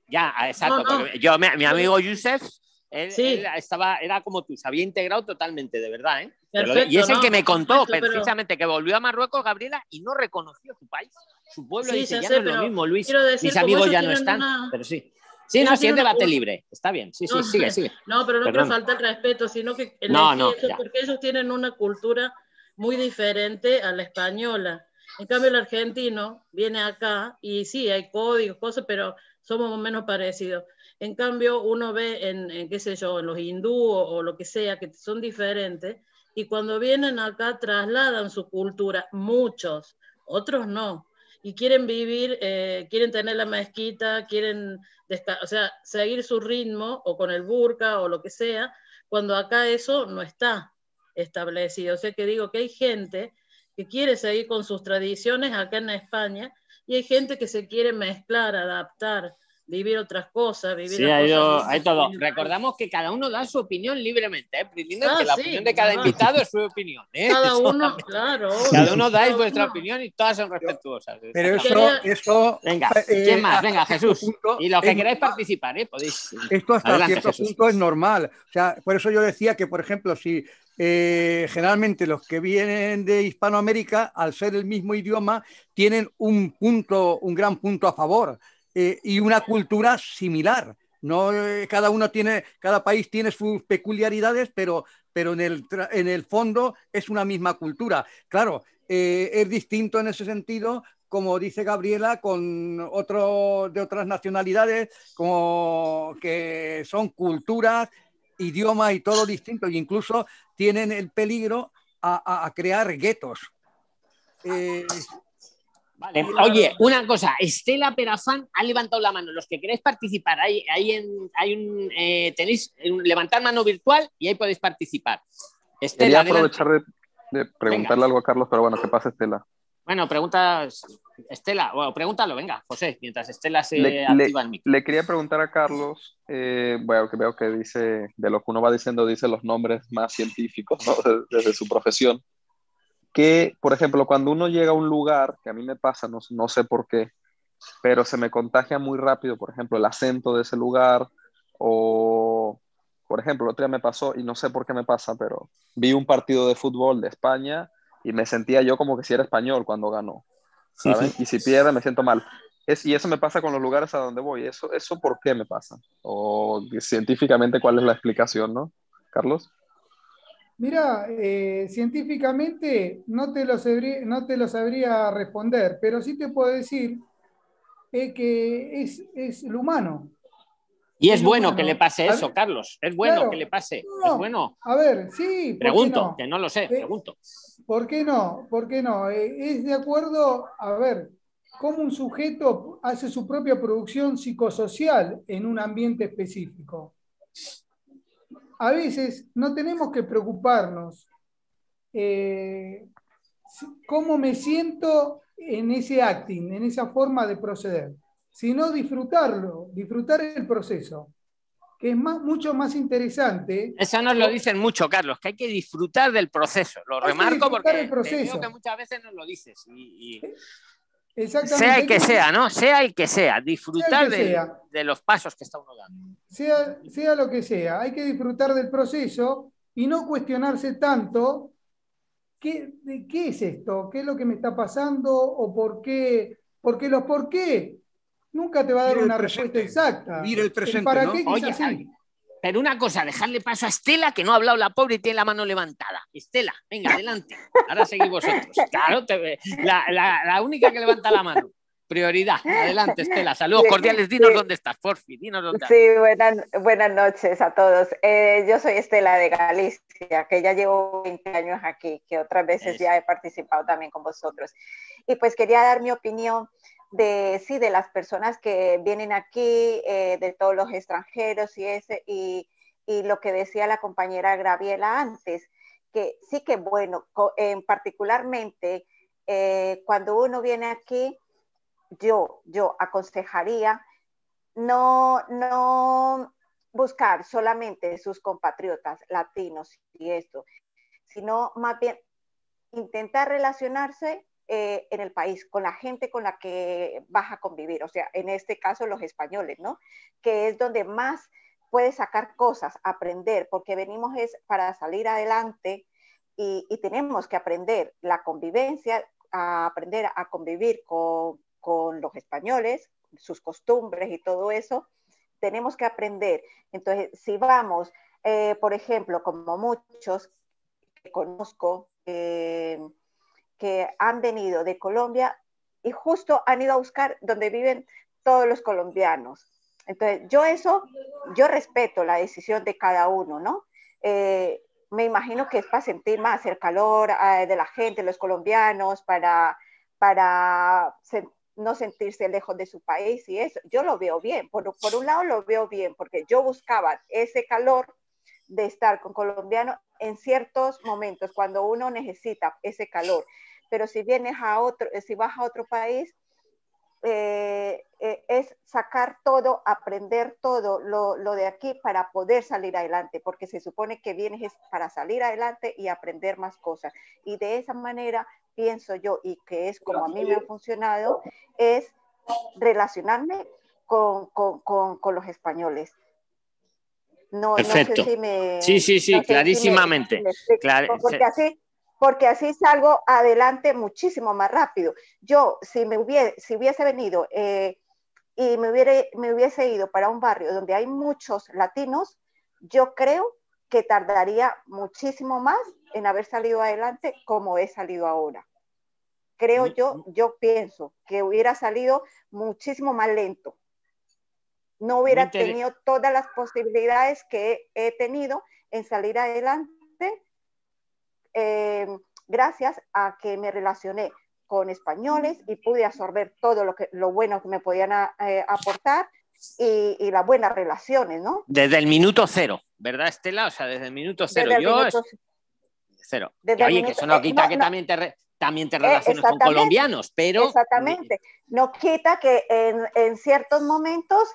Ya, exacto. yo, mi, amigo Yusef, él, estaba, era como tú, se había integrado totalmente, de verdad. ¿eh? y es el que me contó precisamente que volvió a Marruecos, Gabriela, y no reconoció su país, su pueblo. Sí, dice, ya no es lo mismo, Luis. Mis amigos ya no están, pero sí. Sí, no, sí, es debate libre. Está bien. Sí, sí, sigue, sigue. No, pero no quiero falta el respeto, sino que no, no, porque ellos tienen una cultura muy diferente a la española. En cambio, el argentino viene acá y sí, hay códigos, cosas, pero somos menos parecidos. En cambio, uno ve en, qué sé yo, en los hindúes o, lo que sea, que son diferentes, y cuando vienen acá trasladan su cultura, muchos, otros no, y quieren vivir, eh, quieren tener la mezquita, quieren, o sea, seguir su ritmo o con el burka o lo que sea, cuando acá eso no está establecido. O sea que digo que hay gente que quiere seguir con sus tradiciones acá en España y hay gente que se quiere mezclar, adaptar, vivir otras cosas, vivir sí, hay, hay, todo. Recordamos que cada uno da su opinión libremente, ¿eh? Ah, que la opinión de cada invitado es su opinión. ¿eh? Cada *laughs* uno, claro. Cada uno dais vuestra opinión y todas son respetuosas. Pero eso, eso Venga, eh, ¿quién más? Venga, Jesús. y los que queráis participar, ¿eh? Podéis. Esto hasta cierto punto es normal. O sea, por eso yo decía que, por ejemplo, si eh, generalmente los que vienen de Hispanoamérica, al ser el mismo idioma, tienen un punto, un gran punto a favor eh, y una cultura similar. No, eh, cada uno tiene, cada país tiene sus peculiaridades, pero, pero en, el, en el fondo es una misma cultura. Claro, es distinto en ese sentido como dice Gabriela, con otro de otras nacionalidades, como que son culturas idioma y todo distinto, e incluso tienen el peligro a, crear guetos. Eh, vale. Oye, una cosa, Estela Perafán ha levantado la mano. Los que queréis participar, hay, hay, en, hay un, eh, tenéis un levantar mano virtual y ahí podéis participar. Estela, Quería aprovechar de, preguntarle algo a Carlos, pero bueno, ¿qué pasa, Estela? Bueno, preguntas, Estela, bueno, pregúntalo, venga, José, mientras Estela se le, activa el micro. Le quería preguntar a Carlos, eh, bueno, que veo que dice, de lo que uno va diciendo, dice los nombres más científicos *laughs* desde, su profesión, que, por ejemplo, cuando uno llega a un lugar, que a mí me pasa, no, no sé por qué, pero se me contagia muy rápido, por ejemplo, el acento de ese lugar, o, por ejemplo, el otro día me pasó, y no sé por qué me pasa, pero vi un partido de fútbol de España y me sentía yo como que si era español cuando ganó, ¿saben? Y si pierde me siento mal. Es, y eso me pasa con los lugares a donde voy. ¿Eso, ¿Eso por qué me pasa? O científicamente, ¿cuál es la explicación, no? Carlos. Mira, eh, científicamente no te, lo sabría, no te lo sabría responder, pero sí te puedo decir eh, que es, es lo humano. Y es bueno que le pase eso, Carlos. Es bueno que le pase. es bueno. A ver, sí. Pregunto, que no lo sé, eh, pregunto. ¿Por qué no? ¿Por qué no? Es de acuerdo, a ver, cómo un sujeto hace su propia producción psicosocial en un ambiente específico. A veces no tenemos que preocuparnos eh, cómo me siento en ese acting, en esa forma de proceder sino disfrutarlo, disfrutar el proceso, que es más, mucho más interesante. Eso nos lo dicen mucho, Carlos, que hay que disfrutar del proceso. Lo remarco porque el proceso. que muchas veces nos lo dices. Y, Sea el que sea, ¿no? Sea el que sea, disfrutar de, los pasos que está uno dando. Sea, sea lo que sea, hay que disfrutar del proceso y no cuestionarse tanto ¿Qué, ¿qué, es esto? ¿Qué es lo que me está pasando? ¿O por qué? Porque los por qué nunca te va a dar una respuesta exacta. Mira el presente, ¿Para ¿no? qué Oye, quizás sí? Pero una cosa, dejarle paso a Estela, que no ha hablado la pobre y tiene la mano levantada. Estela, venga, adelante. Ahora seguís vosotros. Claro, te- la, la- la única que levanta la mano. Prioridad. Adelante, Estela. Saludos Sí, cordiales. Dinos sí. dónde estás, porfi. Dinos dónde estás. Sí, buenas, buenas noches a todos. Eh, yo soy Estela de Galicia, que ya llevo 20 años aquí, que otras veces ya he participado también con vosotros. Y pues quería dar mi opinión de, sí, de las personas que vienen aquí, eh, de todos los extranjeros y, ese, y, y lo que decía la compañera Graviela antes, que sí que bueno, en particularmente eh, cuando uno viene aquí, yo, yo aconsejaría no, no buscar solamente sus compatriotas latinos y esto, sino más bien intentar relacionarse eh, en el país con la gente con la que vas a convivir, o sea, en este caso los españoles, ¿no? Que es donde más puedes sacar cosas, aprender, porque venimos es para salir adelante y, y tenemos que aprender la convivencia, a aprender a convivir con, con los españoles, sus costumbres y todo eso, tenemos que aprender. Entonces, si vamos, eh, por ejemplo, como muchos que conozco eh, que han venido de Colombia y justo han ido a buscar donde viven todos los colombianos. Entonces, yo eso, yo respeto la decisión de cada uno, ¿no? Eh, me imagino que es para sentir más el calor eh, de la gente, los colombianos, para, para no sentirse lejos de su país y eso. Yo lo veo bien, por, por un lado lo veo bien, porque yo buscaba ese calor de estar con colombianos en ciertos momentos, cuando uno necesita ese calor. Pero si vienes a otro, si vas a otro país, eh, eh, es sacar todo, aprender todo lo, lo, de aquí para poder salir adelante, porque se supone que vienes es para salir adelante y aprender más cosas. Y de esa manera pienso yo, y que es como a mí me ha funcionado, es relacionarme con, con, con los españoles. No, Perfecto. No sé si me, sí, sí, sí, no sé clarísimamente. Si me, si me Clar porque así porque así salgo adelante muchísimo más rápido. Yo, si, me hubiese, si hubiese venido eh, y me, hubiera, me hubiese ido para un barrio donde hay muchos latinos, yo creo que tardaría muchísimo más en haber salido adelante como he salido ahora. Creo yo, yo pienso que hubiera salido muchísimo más lento. No hubiera tenido todas las posibilidades que he tenido en salir adelante eh, gracias a que me relacioné con españoles y pude absorber todo lo, que, lo bueno que me podían a, eh, aportar y, y, las buenas relaciones, ¿no? Desde el minuto cero, ¿verdad, Estela? O sea, desde el minuto cero. Desde el Yo minuto, es... cero. Desde Oye, minuto, que eso no quita eh, no, que no, también te, re, también te relaciones con colombianos, pero... Exactamente. No quita que en, en ciertos momentos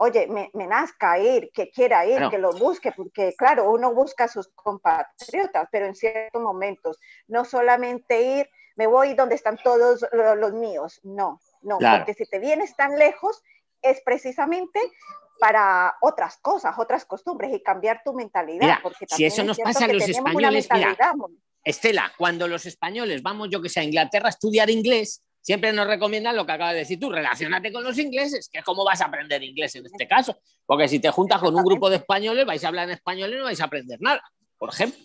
oye, me, me, nazca ir, que quiera ir, que lo busque, porque claro, uno busca a sus compatriotas, pero en ciertos momentos, no solamente ir, me voy donde están todos los, míos, no, no, claro. porque si te vienes tan lejos, es precisamente para otras cosas, otras costumbres y cambiar tu mentalidad. Mira, porque si eso nos pasa a los españoles, mira, Estela, cuando los españoles vamos, yo que sé, a Inglaterra a estudiar inglés, siempre nos recomiendan lo que acabas de decir tú, relacionate con los ingleses, que cómo vas a aprender inglés en este caso, porque si te juntas con un grupo de españoles, vais a hablar en español y no vais a aprender nada, por ejemplo.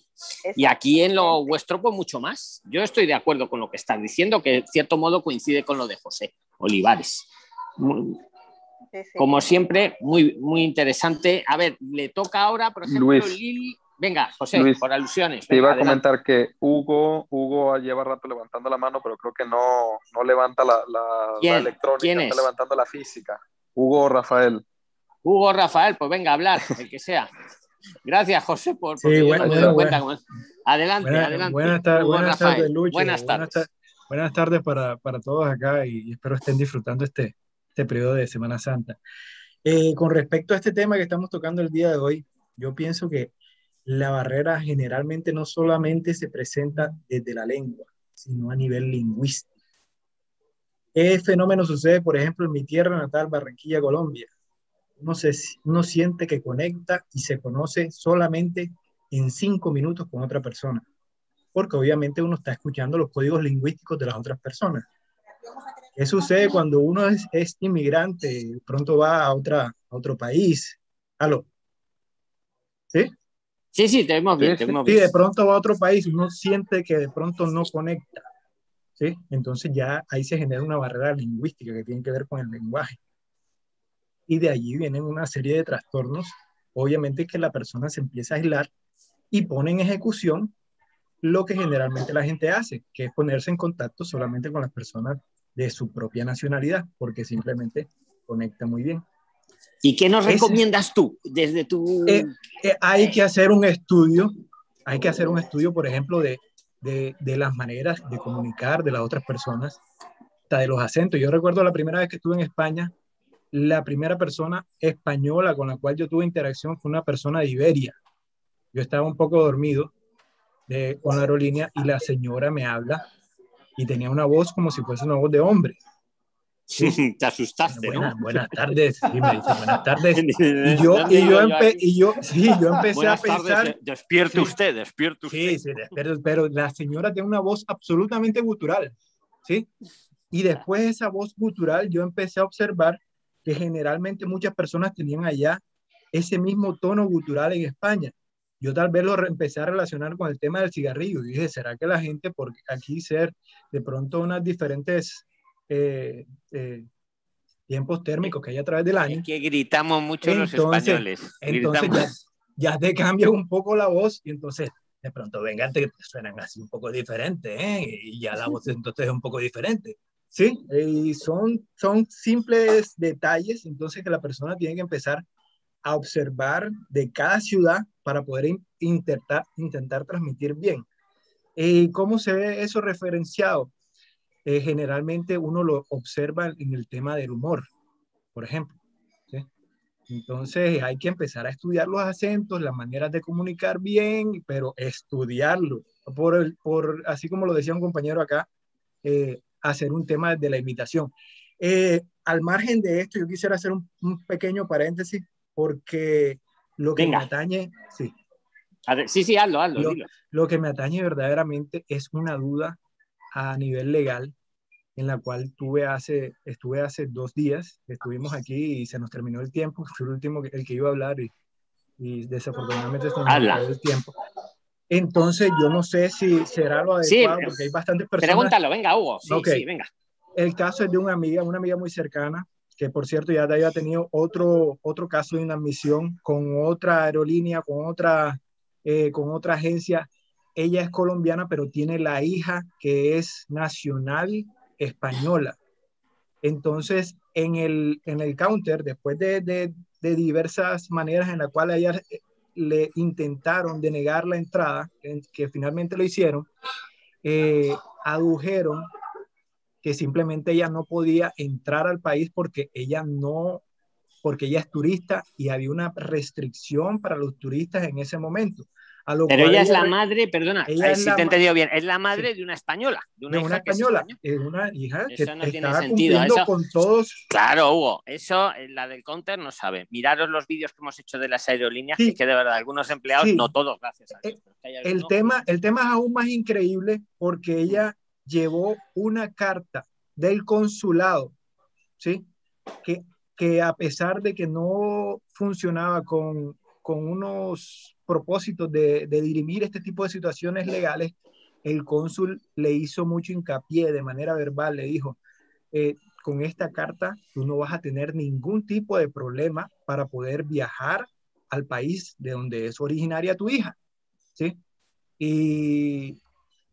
Y aquí en lo vuestro, pues mucho más. Yo estoy de acuerdo con lo que estás diciendo, que en cierto modo coincide con lo de José Olivares. Como siempre, muy, muy interesante. A ver, le toca ahora, por ejemplo, Luis. Lili. Venga, José, Luis, por alusiones. Te venga, iba a adelante. comentar que Hugo, Hugo lleva rato levantando la mano, pero creo que no, no levanta la, la, ¿Quién? la electrónica, ¿Quién está es? levantando la física. Hugo Rafael. Hugo Rafael, pues venga a hablar, el que sea. Gracias, José, por Sí, porque bueno, bueno, cuenta bueno. Adelante, Buena- adelante. buenas tar- Hugo buenas Rafael. tardes, Lucho. Buenas Buenas tardes. tar- Buenas tardes para, para todos acá y, y espero estén disfrutando este, este periodo de Semana Santa. Eh, con respecto a este tema que estamos tocando el día de hoy, yo pienso que la barrera generalmente no solamente se presenta desde la lengua, sino a nivel lingüístico. ¿Qué fenómeno sucede, por ejemplo, en mi tierra natal, Barranquilla, Colombia? Uno, se, uno siente que conecta y se conoce solamente en cinco minutos con otra persona, porque obviamente uno está escuchando los códigos lingüísticos de las otras personas. ¿Qué sucede cuando uno es, es inmigrante? Pronto va a, a otro país. ¿Aló? ¿Sí? Sí, sí, te vemos bien. Sí, de pronto va a otro país, uno siente que de pronto no conecta. ¿sí? Entonces ya ahí se genera una barrera lingüística que tiene que ver con el lenguaje. Y de allí vienen una serie de trastornos, obviamente que la persona se empieza a aislar y pone en ejecución lo que generalmente la gente hace, que es ponerse en contacto solamente con las personas de su propia nacionalidad, porque simplemente conecta muy bien. ¿Y qué nos recomiendas tú desde tu... Eh, eh, hay que hacer un estudio, hay que hacer un estudio, por ejemplo, de, de, de, las maneras de comunicar de las otras personas, hasta de los acentos. Yo recuerdo la primera vez que estuve en España, la primera persona española con la cual yo tuve interacción fue una persona de Iberia. Yo estaba un poco dormido de, con la aerolínea y la señora me habla y tenía una voz como si fuese una voz de hombre. Sí. *laughs* Te asustaste, buenas, ¿no? Buenas tardes. Sí, me dice, buenas tardes. *laughs* Y yo, y yo, empe y yo, sí, yo *laughs* empecé buenas a pensar. Tardes, despierte sí, usted, despierte usted. Sí, sí, pero, pero la señora tiene una voz absolutamente gutural. ¿sí? Y después de esa voz gutural, yo empecé a observar que generalmente muchas personas tenían allá ese mismo tono gutural en España. Yo tal vez lo empecé a relacionar con el tema del cigarrillo. Y dije, ¿será que la gente, por aquí ser de pronto unas diferentes eh, eh, tiempos térmicos que hay a través del año. Es que gritamos mucho entonces, los españoles. Entonces ya, ya, te cambia un poco la voz y entonces de pronto vengan, te, suenan así un poco diferente ¿eh? y ya la voz entonces es un poco diferente. Sí, y son, son simples detalles entonces que la persona tiene que empezar a observar de cada ciudad para poder intentar, intentar transmitir bien. ¿Y cómo se ve eso referenciado? Eh, generalmente uno lo observa en el tema del humor, por ejemplo. ¿sí? Entonces hay que empezar a estudiar los acentos, las maneras de comunicar bien, pero estudiarlo. Por, el, por así como lo decía un compañero acá, eh, hacer un tema de la imitación. Eh, al margen de esto, yo quisiera hacer un, un pequeño paréntesis porque lo que Venga. me atañe, sí. Ver, sí, sí, hazlo, hazlo. Lo que me atañe verdaderamente es una duda a nivel legal en la cual tuve hace, estuve hace dos días, estuvimos aquí y se nos terminó el tiempo, *laughs* fue el último que, el que iba a hablar y, y desafortunadamente se nos terminó el tiempo. Entonces yo no sé si será lo Sí, adecuado porque hay bastantes personas. Pregúntalo, venga, Hugo. Sí, venga. El caso es de una amiga, una amiga muy cercana, que por cierto ya había tenido otro, otro caso de inadmisión con otra aerolínea, con otra, eh, con otra agencia. Ella es colombiana, pero tiene la hija que es nacional española. Entonces, en el, en el counter, después de, de, de diversas maneras en las cuales ella le intentaron denegar la entrada, en- que finalmente lo hicieron, eh, adujeron que simplemente ella no podía entrar al país porque ella no, porque ella es turista y había una restricción para los turistas en ese momento. A lo Pero cual ella es la re- madre, perdona, ella la te he entendido bien, es la madre de una española, de una, de hija una que es española, es una hija que Eso no tiene sentido, eso- con todos. Claro, Hugo, eso eh, la del counter no sabe. Miraros los vídeos que hemos hecho de las aerolíneas, Sí. que, es que de verdad algunos empleados, Sí. no todos, gracias a Dios. Eh, que hay El algunos- tema, el tema es aún más increíble porque ella llevó una carta del consulado, ¿sí? Que, que a pesar de que no funcionaba con, con unos propósitos de, de dirimir este tipo de situaciones legales, el cónsul le hizo mucho hincapié de manera verbal, le dijo, eh, con esta carta tú no vas a tener ningún tipo de problema para poder viajar al país de donde es originaria tu hija, ¿sí? Y,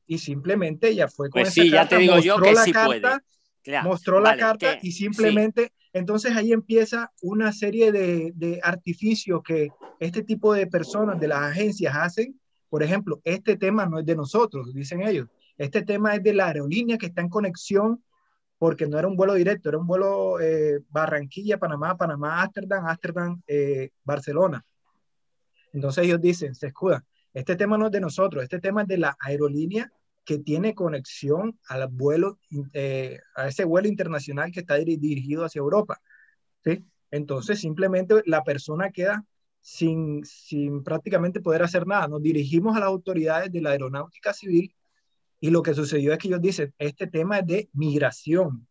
y simplemente ella fue con Pues esa sí, ya carta, te digo yo mostró que la sí carta, puede. Claro, mostró la vale, carta que- y sí. Entonces ahí empieza una serie de, de artificios que este tipo de personas de las agencias hacen. Por ejemplo, este tema no es de nosotros, dicen ellos. Este tema es de la aerolínea que está en conexión porque no era un vuelo directo, era un vuelo eh, Barranquilla, Panamá, Panamá, Ámsterdam, Ámsterdam, eh, Barcelona. Entonces ellos dicen, se escuda, este tema no es de nosotros, este tema es de la aerolínea que tiene conexión al vuelo, eh, a ese vuelo internacional que está diri- dirigido hacia Europa. ¿sí? Entonces simplemente la persona queda sin, sin prácticamente poder hacer nada. Nos dirigimos a las autoridades de la aeronáutica civil y lo que sucedió es que ellos dicen, este tema es de migración.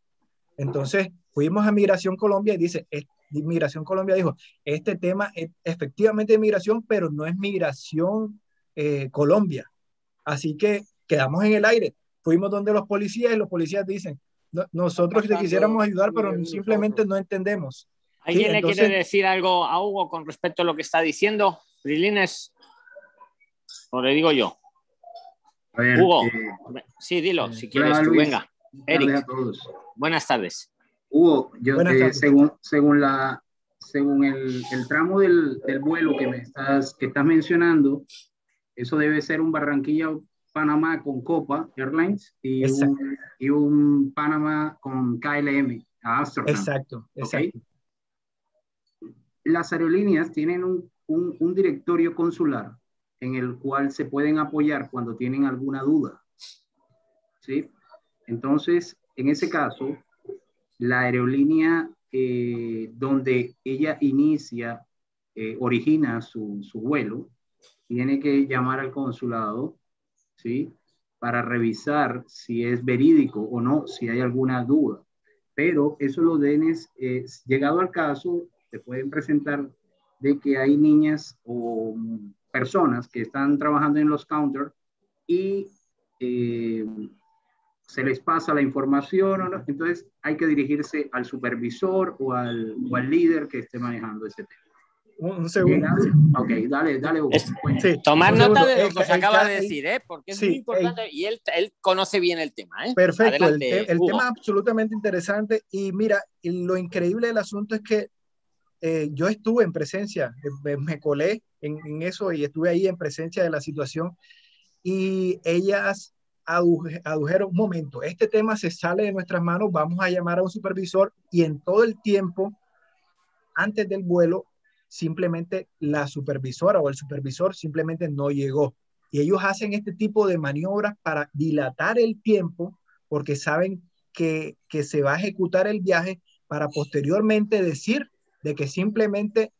Entonces, fuimos a Migración Colombia y dice, Migración Colombia dijo, este tema es efectivamente de migración, pero no es migración eh, Colombia. Así que quedamos en el aire. Fuimos donde los policías y los policías dicen, nosotros te quisiéramos ayudar, pero simplemente no entendemos. ¿Alguien le quiere decir algo a Hugo con respecto a lo que está diciendo? Brilines, o le digo yo. Hugo, eh, sí, dilo, eh, si quieres tú, venga. Eric, buenas tardes. Hugo, yo según, según, la, según el, el tramo del, del, vuelo que me estás, que estás mencionando, eso debe ser un Barranquilla Panamá con Copa Airlines y un, y un, Panamá con KLM a Amsterdam. Exacto, exacto. Las aerolíneas tienen un, un, un, directorio consular en el cual se pueden apoyar cuando tienen alguna duda. ¿Sí? Entonces, en ese caso, la aerolínea eh, donde ella inicia, eh, origina su, su vuelo, tiene que llamar al consulado ¿sí? Para revisar si es verídico o no, si hay alguna duda. Pero eso lo denes, eh, llegado al caso, se pueden presentar de que hay niñas o personas que están trabajando en los counters y eh, se les pasa la información, entonces hay que dirigirse al supervisor o al, o al líder que esté manejando ese tema. Un, segundo. Ok, dale, dale. tomar nota de lo que se acaba de decir, ¿eh? porque es muy importante y él, él, conoce bien el tema. ¿eh? Perfecto, el, el tema es absolutamente interesante y mira, lo increíble del asunto es que eh, yo estuve en presencia, me, colé en, en, eso y estuve ahí en presencia de la situación y ellas adujeron, un momento, este tema se sale de nuestras manos, vamos a llamar a un supervisor y en todo el tiempo antes del vuelo simplemente la supervisora o el supervisor simplemente no llegó. Y ellos hacen este tipo de maniobras para dilatar el tiempo porque saben que, que se va a ejecutar el viaje para posteriormente decir de que simplemente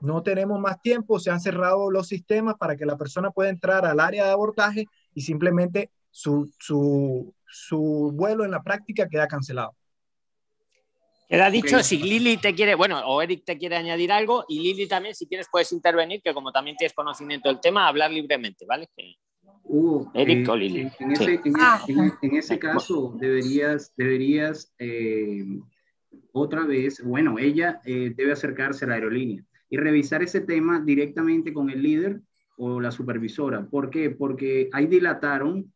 no tenemos más tiempo, se han cerrado los sistemas para que la persona pueda entrar al área de abordaje y simplemente su, su, su vuelo en la práctica queda cancelado. Queda dicho, si Lili te quiere, bueno, o Eric te quiere añadir algo, y Lili también, si quieres, puedes intervenir, que como también tienes conocimiento del tema, hablar libremente, ¿vale? Eric eh, o Lili. En, ese, ah. en, ese, caso, deberías, deberías eh, otra vez, bueno, ella eh, debe acercarse a la aerolínea y revisar ese tema directamente con el líder o la supervisora. ¿Por qué? Porque ahí dilataron,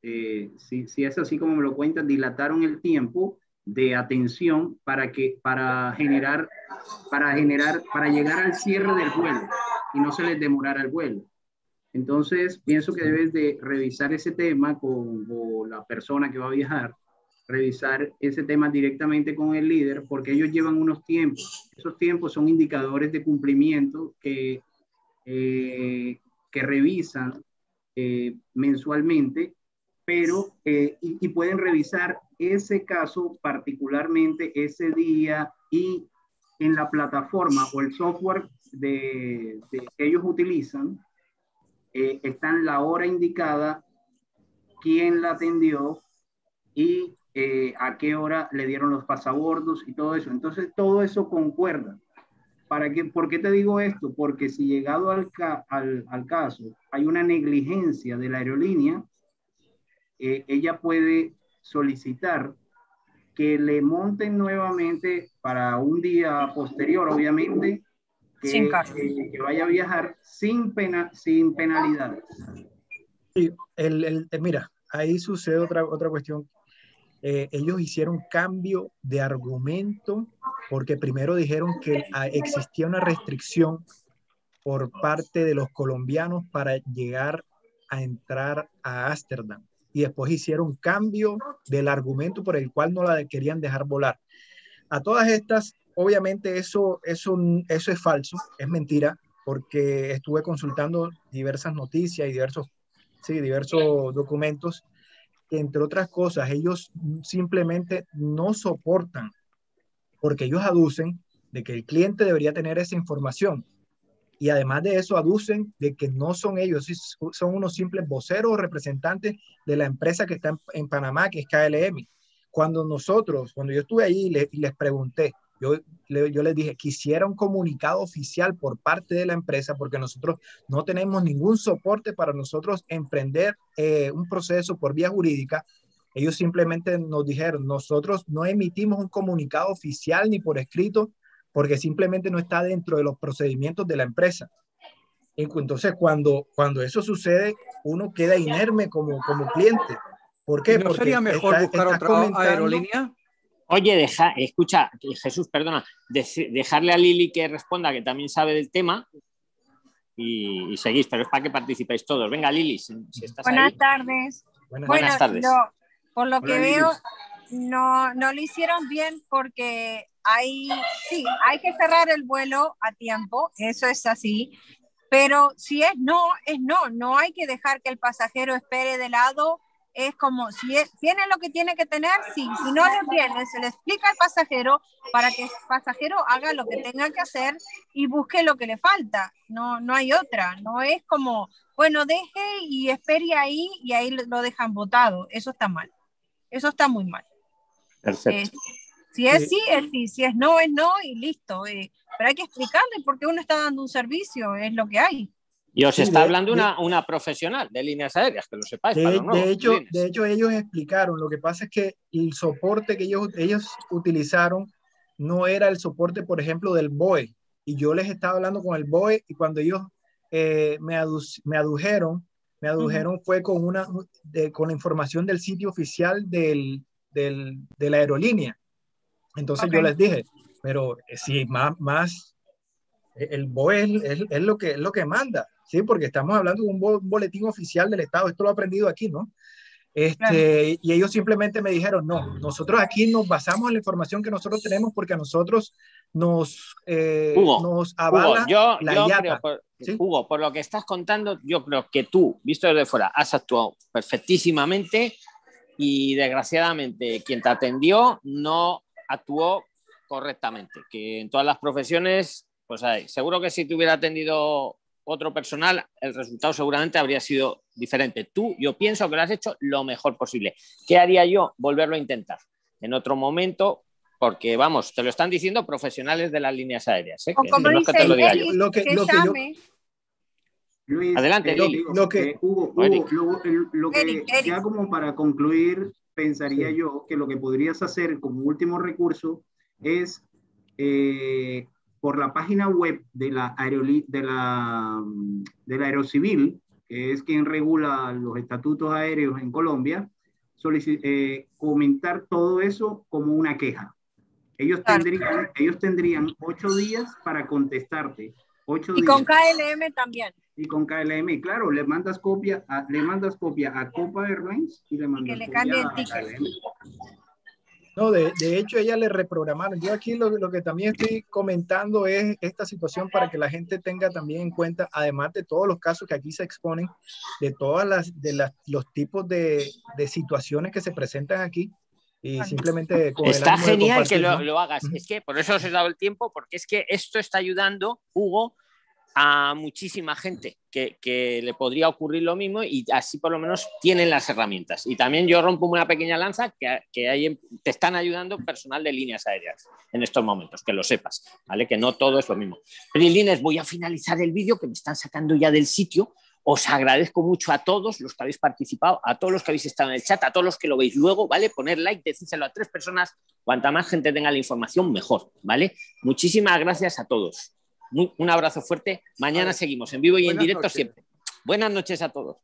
si, si es así como me lo cuentan, dilataron el tiempo de atención para que para generar para generar para llegar al cierre del vuelo y no se les demorara el vuelo. Entonces, pienso que debes de revisar ese tema con, la persona que va a viajar, revisar ese tema directamente con el líder, porque ellos llevan unos tiempos. Esos tiempos son indicadores de cumplimiento que, eh, que revisan eh, mensualmente, pero eh, y, pueden revisar ese caso particularmente ese día y en la plataforma o el software de, que ellos utilizan, eh, está en la hora indicada, quién la atendió y eh, a qué hora le dieron los pasabordos y todo eso. Entonces, todo eso concuerda. ¿Para qué, ¿Por qué te digo esto? Porque si llegado al, al, al caso hay una negligencia de la aerolínea, eh, ella puede solicitar que le monten nuevamente para un día posterior, obviamente, que, que, vaya a viajar sin, pena, sin penalidades. Sí, el, el, eh, mira, ahí sucede otra, otra cuestión. Eh, ellos hicieron cambio de argumento porque primero dijeron que existía una restricción por parte de los colombianos para llegar a entrar a Ámsterdam y después hicieron cambio del argumento por el cual no la querían dejar volar. A todas estas, obviamente eso, eso, eso es falso, es mentira, porque estuve consultando diversas noticias y diversos, sí, diversos documentos entre otras cosas ellos simplemente no soportan, porque ellos aducen de que el cliente debería tener esa información y además de eso aducen de que no son ellos, son unos simples voceros o representantes de la empresa que está en, Panamá, que es KLM. cuando nosotros, cuando yo estuve ahí y les pregunté, yo, yo les dije, quisiera un comunicado oficial por parte de la empresa porque nosotros no tenemos ningún soporte para nosotros emprender eh, un proceso por vía jurídica. Ellos simplemente nos dijeron, nosotros no emitimos un comunicado oficial ni por escrito porque simplemente no está dentro de los procedimientos de la empresa. Entonces, cuando, cuando eso sucede, uno queda inerme como, como cliente. ¿Por qué? ¿No porque sería mejor buscar otra aerolínea? Oye, deja, escucha, Jesús, perdona, dejarle a Lili que responda, que también sabe del tema, y, seguís, pero es para que participéis todos. Venga, Lili, si, estás Buenas tardes. Buenas, tardes. por lo que veo, no, no lo hicieron bien porque hay, sí, hay que cerrar el vuelo a tiempo, eso es así, pero si es no, es no, no hay que dejar que el pasajero espere de lado es como si tiene lo que tiene que tener, sí, si no lo tiene, se le explica al pasajero para que el pasajero haga lo que tenga que hacer y busque lo que le falta. No, no hay otra, no es como, bueno, deje y espere ahí y ahí lo dejan votado. Eso está mal. Eso está muy mal. Perfecto. Eh, si es sí, es sí, si es no, es no y listo. Eh, pero hay que explicarle por qué uno está dando un servicio, es lo que hay. Y os está hablando una, una, profesional de líneas aéreas, que lo sepáis. De, hecho, de hecho, ellos explicaron, lo que pasa es que el soporte que ellos, ellos utilizaron no era el soporte, por ejemplo, del BOE. Y yo les estaba hablando con el BOE y cuando ellos eh, me, me adujeron, me adujeron fue con, una, con la información del sitio oficial del, del, de la aerolínea. Entonces yo les dije, pero eh, si más, más el BOE es, es, lo que, es lo que manda. ¿sí? Porque estamos hablando de un boletín oficial del Estado, esto lo he aprendido aquí, ¿no? Este, Y ellos simplemente me dijeron, no, nosotros aquí nos basamos en la información que nosotros tenemos porque a nosotros nos, eh, nos avala yo, la por, Hugo, por lo que estás contando, yo creo que tú, visto desde fuera, has actuado perfectísimamente y desgraciadamente quien te atendió no actuó correctamente, que en todas las profesiones, pues hay, seguro que si te hubiera atendido otro personal, el resultado seguramente habría sido diferente. Tú, yo pienso que lo has hecho lo mejor posible. ¿Qué haría yo? Volverlo a intentar en otro momento, porque vamos, te lo están diciendo profesionales de las líneas aéreas. ¿eh? lo que Adelante, lo, que, Hugo, lo, que ya como para concluir, pensaría yo que lo que podrías hacer como último recurso es eh, por la página web de la, de la, de la Aerocivil, que es quien regula los estatutos aéreos en Colombia, eh, comentar todo eso como una queja. Ellos tendrían, ellos tendrían ocho días para contestarte. Ocho y con KLM también. Y con KLM, claro, le mandas copia a, le mandas copia a Copa Airlines y le mandas que le cambie el ticket. No, de, de, hecho, ella le reprogramaron. Yo aquí lo, lo, que también estoy comentando es esta situación para que la gente tenga también en cuenta, además de todos los casos que aquí se exponen, de todas las, de las, los tipos de, de situaciones que se presentan aquí. Y simplemente Está genial que lo, lo hagas. Es que por eso os he dado el tiempo, porque es que esto está ayudando, Hugo, a muchísima gente que, le podría ocurrir lo mismo y así por lo menos tienen las herramientas. Y también yo rompo una pequeña lanza que, que hay, te están ayudando personal de líneas aéreas en estos momentos, que lo sepas, ¿vale? Que no todo es lo mismo. Prilines, voy a finalizar el vídeo que me están sacando ya del sitio. Os agradezco mucho a todos los que habéis participado, a todos los que habéis estado en el chat, a todos los que lo veis luego, ¿vale? Poner like, decírselo a tres personas. Cuanta más gente tenga la información, mejor, ¿vale? Muchísimas gracias a todos un abrazo fuerte. Mañana seguimos en vivo y en directo siempre. Buenas noches a todos.